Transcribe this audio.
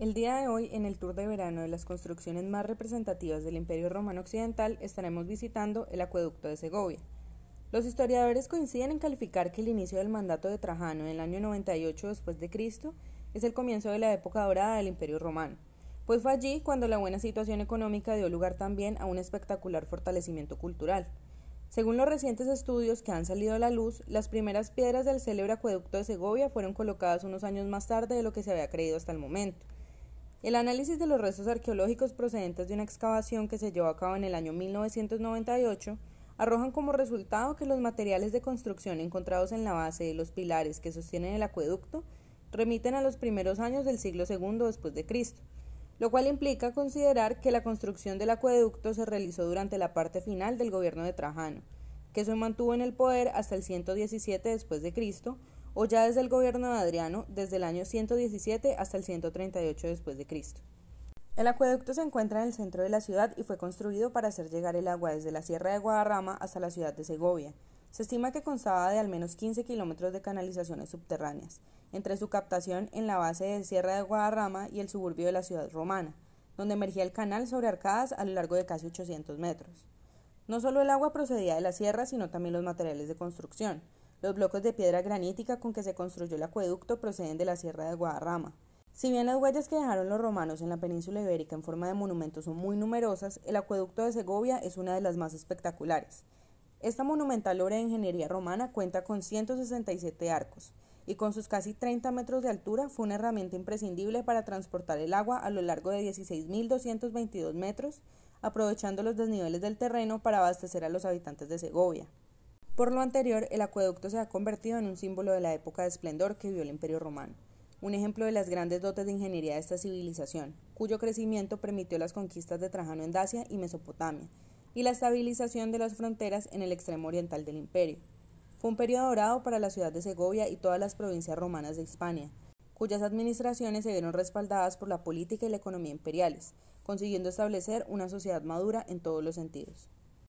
El día de hoy, en el tour de verano de las construcciones más representativas del Imperio Romano Occidental, estaremos visitando el acueducto de Segovia. Los historiadores coinciden en calificar que el inicio del mandato de Trajano en el año 98 después de Cristo es el comienzo de la época dorada del Imperio Romano, pues fue allí cuando la buena situación económica dio lugar también a un espectacular fortalecimiento cultural. Según los recientes estudios que han salido a la luz, las primeras piedras del célebre acueducto de Segovia fueron colocadas unos años más tarde de lo que se había creído hasta el momento. El análisis de los restos arqueológicos procedentes de una excavación que se llevó a cabo en el año 1998 arrojan como resultado que los materiales de construcción encontrados en la base de los pilares que sostienen el acueducto remiten a los primeros años del siglo II después de Cristo, lo cual implica considerar que la construcción del acueducto se realizó durante la parte final del gobierno de Trajano, que se mantuvo en el poder hasta el 117 después de Cristo, o ya desde el gobierno de Adriano, desde el año 117 hasta el 138 después de Cristo. El acueducto se encuentra en el centro de la ciudad y fue construido para hacer llegar el agua desde la Sierra de Guadarrama hasta la ciudad de Segovia. Se estima que constaba de al menos 15 kilómetros de canalizaciones subterráneas, entre su captación en la base de Sierra de Guadarrama y el suburbio de la ciudad romana, donde emergía el canal sobre arcadas a lo largo de casi 800 metros. No solo el agua procedía de la sierra, sino también los materiales de construcción. Los bloques de piedra granítica con que se construyó el acueducto proceden de la Sierra de Guadarrama. Si bien las huellas que dejaron los romanos en la península ibérica en forma de monumentos son muy numerosas, el acueducto de Segovia es una de las más espectaculares. Esta monumental obra de ingeniería romana cuenta con 167 arcos y con sus casi 30 metros de altura fue una herramienta imprescindible para transportar el agua a lo largo de 16.222 metros, aprovechando los desniveles del terreno para abastecer a los habitantes de Segovia. Por lo anterior, el acueducto se ha convertido en un símbolo de la época de esplendor que vio el Imperio Romano, un ejemplo de las grandes dotes de ingeniería de esta civilización, cuyo crecimiento permitió las conquistas de Trajano en Dacia y Mesopotamia, y la estabilización de las fronteras en el extremo oriental del imperio. Fue un periodo dorado para la ciudad de Segovia y todas las provincias romanas de Hispania, cuyas administraciones se vieron respaldadas por la política y la economía imperiales, consiguiendo establecer una sociedad madura en todos los sentidos.